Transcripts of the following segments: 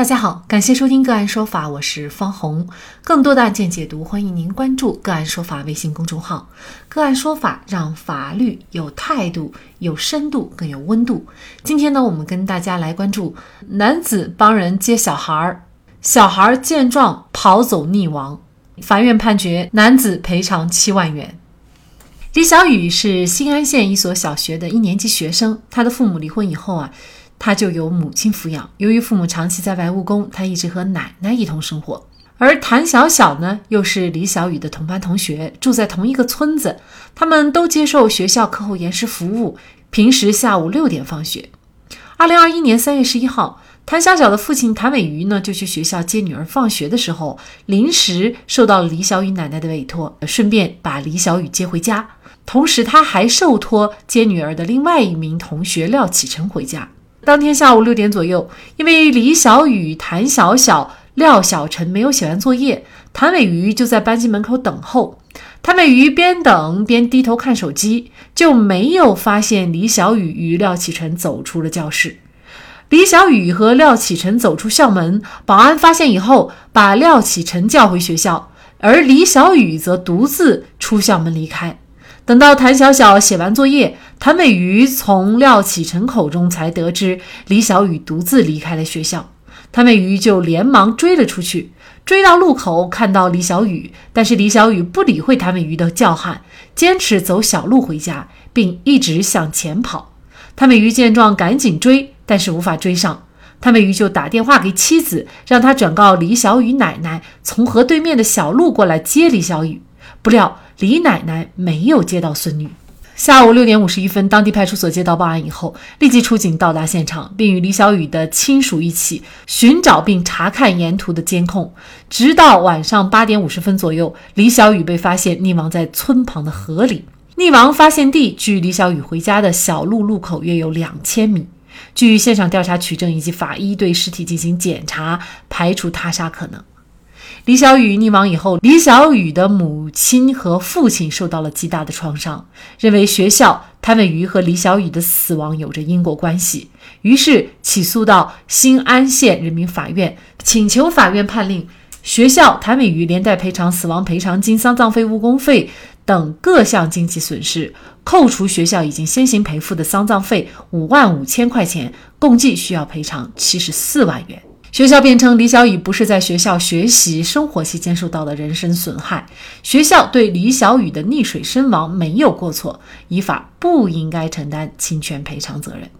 大家好，感谢收听个案说法，我是方红。更多的案件解读，欢迎您关注个案说法微信公众号。个案说法让法律有态度、有深度、更有温度。今天呢，我们跟大家来关注男子帮人接小孩儿，小孩儿见状跑走溺亡，法院判决男子赔偿七万元。李小雨是新安县一所小学的一年级学生，他的父母离婚以后啊。他就由母亲抚养。由于父母长期在外务工，他一直和奶奶一同生活。而谭小小呢，又是李小雨的同班同学，住在同一个村子。他们都接受学校课后延时服务，平时下午六点放学。二零二一年三月十一号，谭小小的父亲谭伟瑜呢，就去学校接女儿放学的时候，临时受到了李小雨奶奶的委托，顺便把李小雨接回家。同时，他还受托接女儿的另外一名同学廖启成回家。当天下午六点左右，因为李小雨、谭小小、廖小晨没有写完作业，谭伟瑜就在班级门口等候。谭伟瑜边等边低头看手机，就没有发现李小雨与廖启晨走出了教室。李小雨和廖启晨走出校门，保安发现以后，把廖启晨叫回学校，而李小雨则独自出校门离开。等到谭小小写完作业，谭美瑜从廖启成口中才得知李小雨独自离开了学校。谭美瑜就连忙追了出去，追到路口看到李小雨，但是李小雨不理会谭美瑜的叫喊，坚持走小路回家，并一直向前跑。谭美瑜见状赶紧追，但是无法追上。谭美瑜就打电话给妻子，让他转告李小雨奶奶从河对面的小路过来接李小雨。不料。李奶奶没有接到孙女。下午六点五十一分，当地派出所接到报案以后，立即出警到达现场，并与李小雨的亲属一起寻找并查看沿途的监控。直到晚上八点五十分左右，李小雨被发现溺亡在村旁的河里。溺亡发现地距李小雨回家的小路路口约有两千米。据现场调查取证以及法医对尸体进行检查，排除他杀可能。李小雨溺亡以后，李小雨的母亲和父亲受到了极大的创伤，认为学校谭伟瑜和李小雨的死亡有着因果关系，于是起诉到新安县人民法院，请求法院判令学校谭伟瑜连带赔偿死亡赔偿金、丧葬费、误工费等各项经济损失，扣除学校已经先行赔付的丧葬费五万五千块钱，共计需要赔偿七十四万元。学校辩称，李小雨不是在学校学习生活期间受到的人身损害，学校对李小雨的溺水身亡没有过错，依法不应该承担侵权赔偿责任。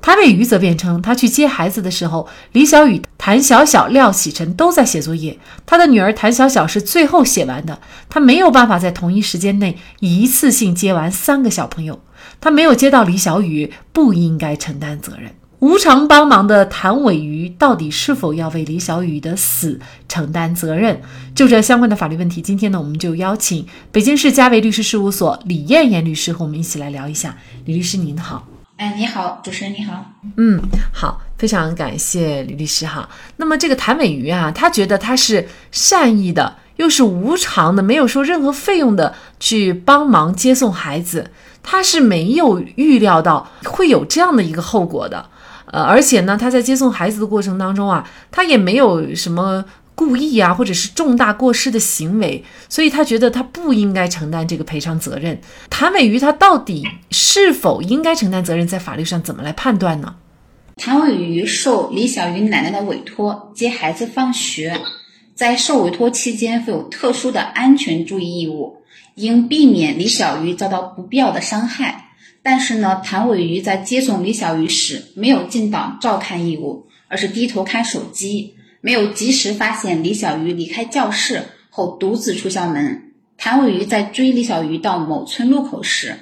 谭伟瑜则辩称，他去接孩子的时候，李小雨、谭小小、廖启晨都在写作业，他的女儿谭小小是最后写完的，他没有办法在同一时间内一次性接完三个小朋友，他没有接到李小雨，不应该承担责任。无偿帮忙的谭伟瑜到底是否要为李小雨的死承担责任？就这相关的法律问题，今天呢，我们就邀请北京市嘉维律师事务所李艳艳律师和我们一起来聊一下。李律师您好，哎，你好，主持人你好，嗯，好，非常感谢李律师哈。那么这个谭伟瑜啊，他觉得他是善意的，又是无偿的，没有收任何费用的去帮忙接送孩子，他是没有预料到会有这样的一个后果的。呃，而且呢，他在接送孩子的过程当中啊，他也没有什么故意啊，或者是重大过失的行为，所以他觉得他不应该承担这个赔偿责任。谭伟瑜他到底是否应该承担责任，在法律上怎么来判断呢？谭伟瑜受李小鱼奶奶的委托接孩子放学，在受委托期间负有特殊的安全注意义务，应避免李小鱼遭到不必要的伤害。但是呢，谭伟瑜在接送李小鱼时没有尽到照看义务，而是低头看手机，没有及时发现李小鱼离开教室后独自出校门。谭伟瑜在追李小鱼到某村路口时，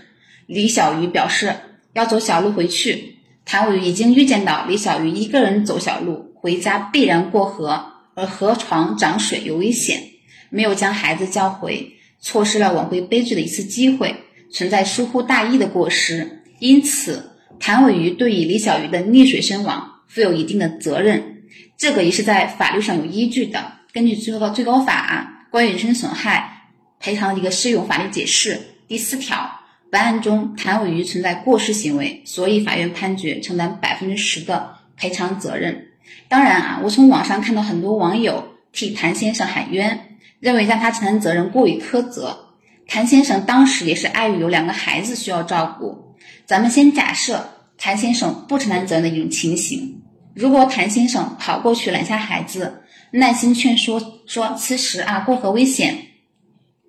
李小鱼表示要走小路回去。谭伟瑜已经预见到李小鱼一个人走小路回家必然过河，而河床涨水有危险，没有将孩子叫回，错失了挽回悲剧的一次机会。存在疏忽大意的过失，因此谭伟瑜对于李小鱼的溺水身亡负有一定的责任，这个也是在法律上有依据的。根据最高最高法关于人身损害赔偿的一个适用法律解释第四条，本案中谭伟瑜存在过失行为，所以法院判决承担百分之十的赔偿责任。当然啊，我从网上看到很多网友替谭先生喊冤，认为让他承担责任过于苛责。谭先生当时也是碍于有两个孩子需要照顾。咱们先假设谭先生不承担责任的一种情形，如果谭先生跑过去揽下孩子，耐心劝说说此时啊过河危险，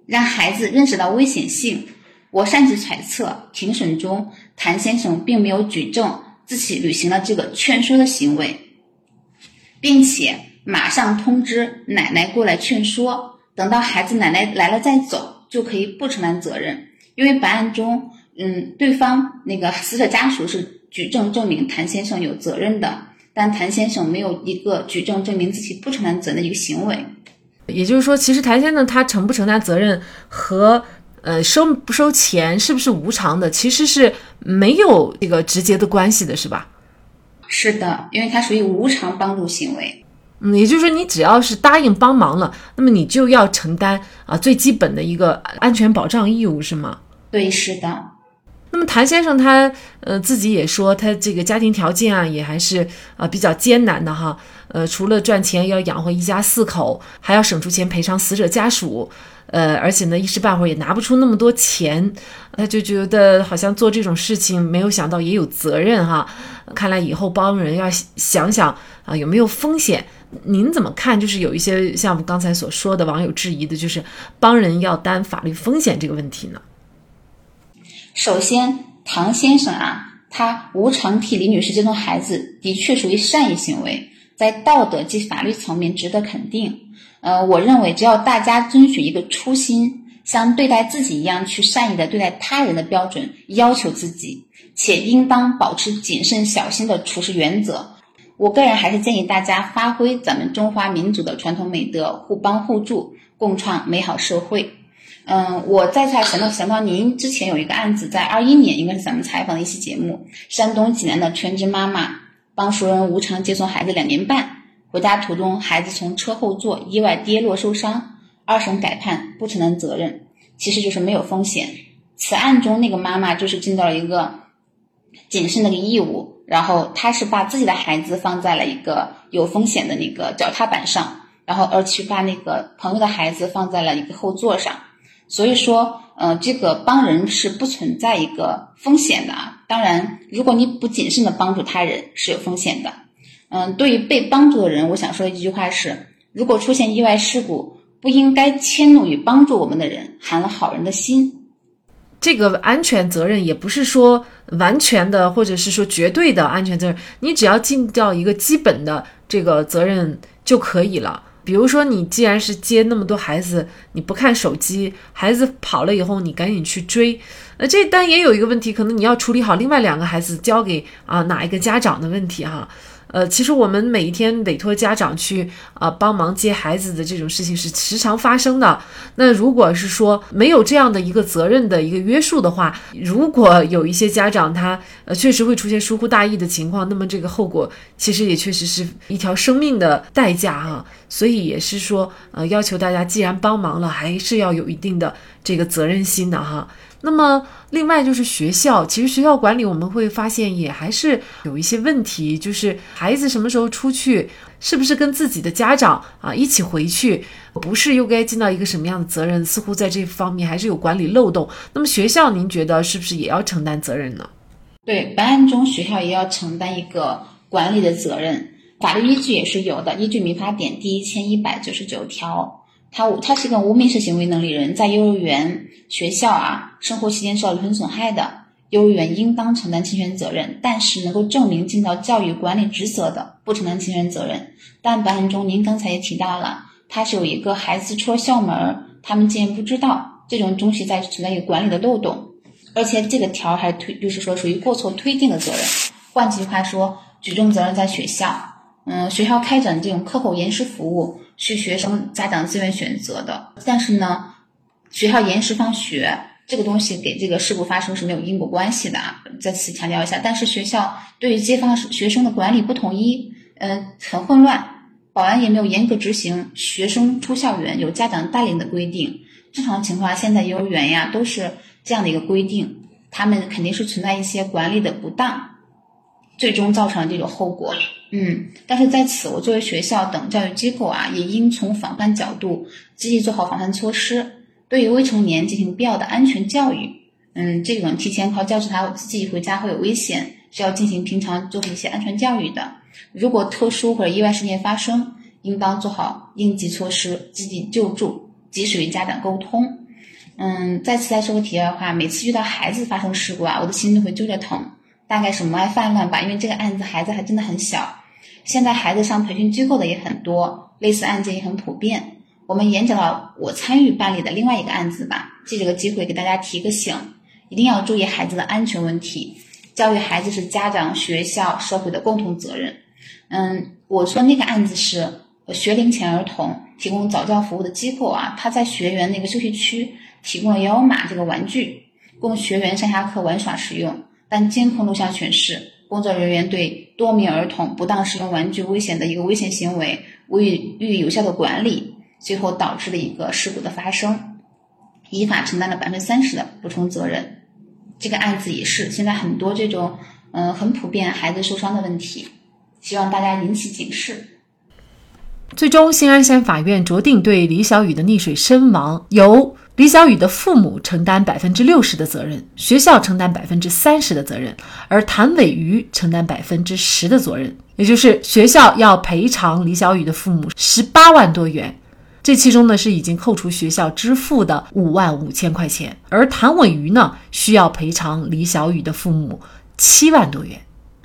让孩子认识到危险性。我擅自揣测，庭审中谭先生并没有举证自己履行了这个劝说的行为，并且马上通知奶奶过来劝说，等到孩子奶奶来了再走，就可以不承担责任。因为本案中，嗯，对方那个死者家属是举证证明谭先生有责任的，但谭先生没有一个举证证明自己不承担责任的一个行为。也就是说，其实谭先生他承不承担责任和。呃，收不收钱是不是无偿的？其实是没有这个直接的关系的，是吧？是的，因为它属于无偿帮助行为。嗯，也就是说，你只要是答应帮忙了，那么你就要承担啊最基本的一个安全保障义务，是吗？对，是的。那么谭先生他呃自己也说，他这个家庭条件啊也还是啊比较艰难的哈。呃，除了赚钱要养活一家四口，还要省出钱赔偿死者家属。呃，而且呢，一时半会儿也拿不出那么多钱，他就觉得好像做这种事情没有想到也有责任哈。看来以后帮人要想想啊有没有风险。您怎么看？就是有一些像我们刚才所说的网友质疑的，就是帮人要担法律风险这个问题呢？首先，唐先生啊，他无偿替李女士接送孩子，的确属于善意行为，在道德及法律层面值得肯定。呃，我认为只要大家遵循一个初心，像对待自己一样去善意的对待他人的标准要求自己，且应当保持谨慎小心的处事原则。我个人还是建议大家发挥咱们中华民族的传统美德，互帮互助，共创美好社会。嗯，我再次想到想到您之前有一个案子，在二一年应该是咱们采访的一期节目，山东济南的全职妈妈帮熟人无偿接送孩子两年半。回家途中，孩子从车后座意外跌落受伤，二审改判不承担责任，其实就是没有风险。此案中那个妈妈就是尽到了一个谨慎的一个义务，然后她是把自己的孩子放在了一个有风险的那个脚踏板上，然后而去把那个朋友的孩子放在了一个后座上。所以说，呃，这个帮人是不存在一个风险的啊。当然，如果你不谨慎的帮助他人，是有风险的。嗯，对于被帮助的人，我想说一句话是：如果出现意外事故，不应该迁怒于帮助我们的人，寒了好人的心。这个安全责任也不是说完全的，或者是说绝对的安全责任，你只要尽到一个基本的这个责任就可以了。比如说，你既然是接那么多孩子，你不看手机，孩子跑了以后，你赶紧去追。呃，这单也有一个问题，可能你要处理好另外两个孩子交给啊哪一个家长的问题哈。呃，其实我们每一天委托家长去啊帮忙接孩子的这种事情是时常发生的。那如果是说没有这样的一个责任的一个约束的话，如果有一些家长他呃确实会出现疏忽大意的情况，那么这个后果其实也确实是一条生命的代价啊。所以也是说，呃，要求大家既然帮忙了，还是要有一定的这个责任心的哈。那么，另外就是学校，其实学校管理我们会发现也还是有一些问题，就是孩子什么时候出去，是不是跟自己的家长啊一起回去，不是又该尽到一个什么样的责任？似乎在这方面还是有管理漏洞。那么学校，您觉得是不是也要承担责任呢？对，本案中学校也要承担一个管理的责任，法律依据也是有的，依据民法典第一千一百九十九条。他他是个无民事行为能力人，在幼儿园、学校啊生活期间受到人身损害的，幼儿园应当承担侵权责任。但是能够证明尽到教育管理职责的，不承担侵权责任。但本案中您刚才也提到了，他是有一个孩子出了校门，他们竟然不知道，这种东西在存在一个管理的漏洞，而且这个条还推就是说属于过错推定的责任。换句话说，举证责任在学校，嗯，学校开展这种课后延时服务。是学生家长自愿选择的，但是呢，学校延时放学这个东西给这个事故发生是没有因果关系的啊。再次强调一下，但是学校对于接放学生的管理不统一，嗯，很混乱，保安也没有严格执行学生出校园有家长带领的规定。正常情况，现在幼儿园呀都是这样的一个规定，他们肯定是存在一些管理的不当，最终造成这种后果。嗯，但是在此，我作为学校等教育机构啊，也应从防范角度积极做好防范措施，对于未成年进行必要的安全教育。嗯，这种提前靠教室他自己回家会有危险，需要进行平常做一些安全教育的。如果特殊或者意外事件发生，应当做好应急措施，积极救助，及时与家长沟通。嗯，再次来说个题外话，每次遇到孩子发生事故啊，我的心都会揪着疼，大概是母爱泛滥吧。因为这个案子孩子还真的很小，现在孩子上培训机构的也很多，类似案件也很普遍。我们延展到我参与办理的另外一个案子吧，借这个机会给大家提个醒。一定要注意孩子的安全问题，教育孩子是家长、学校、社会的共同责任。嗯，我说那个案子是学龄前儿童提供早教服务的机构啊，他在学员那个休息区提供了摇摇马这个玩具，供学员上下课玩耍使用。但监控录像显示，工作人员对多名儿童不当使用玩具危险的一个危险行为未予有效的管理，最后导致了一个事故的发生。依法承担了百分之三十的补充责任，这个案子也是现在很多这种嗯很普遍孩子受伤的问题，希望大家引起警示。最终，新安县法院酌定对李小雨的溺水身亡由李小雨的父母承担百分之六十的责任，学校承担百分之三十的责任，而谭伟瑜承担百分之十的责任，也就是学校要赔偿李小雨的父母十八万多元。这其中呢是已经扣除学校支付的五万五千块钱，而谭伟瑜呢需要赔偿李小雨的父母七万多元。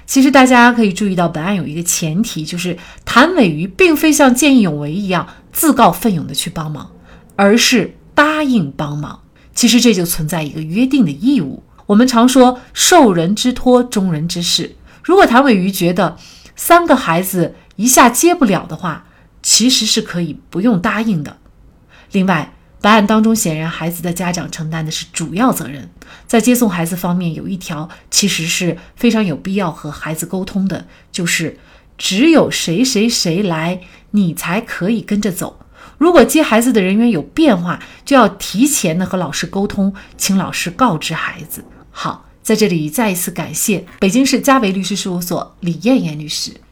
其实大家可以注意到，本案有一个前提，就是谭伟瑜并非像见义勇为一样自告奋勇的去帮忙，而是答应帮忙。其实这就存在一个约定的义务。我们常说受人之托，忠人之事。如果谭伟瑜觉得三个孩子一下接不了的话，其实是可以不用答应的。另外，本案当中显然孩子的家长承担的是主要责任，在接送孩子方面有一条其实是非常有必要和孩子沟通的，就是只有谁谁谁来，你才可以跟着走。如果接孩子的人员有变化，就要提前的和老师沟通，请老师告知孩子。好。在这里再一次感谢北京市嘉维律师事务所李艳艳律师。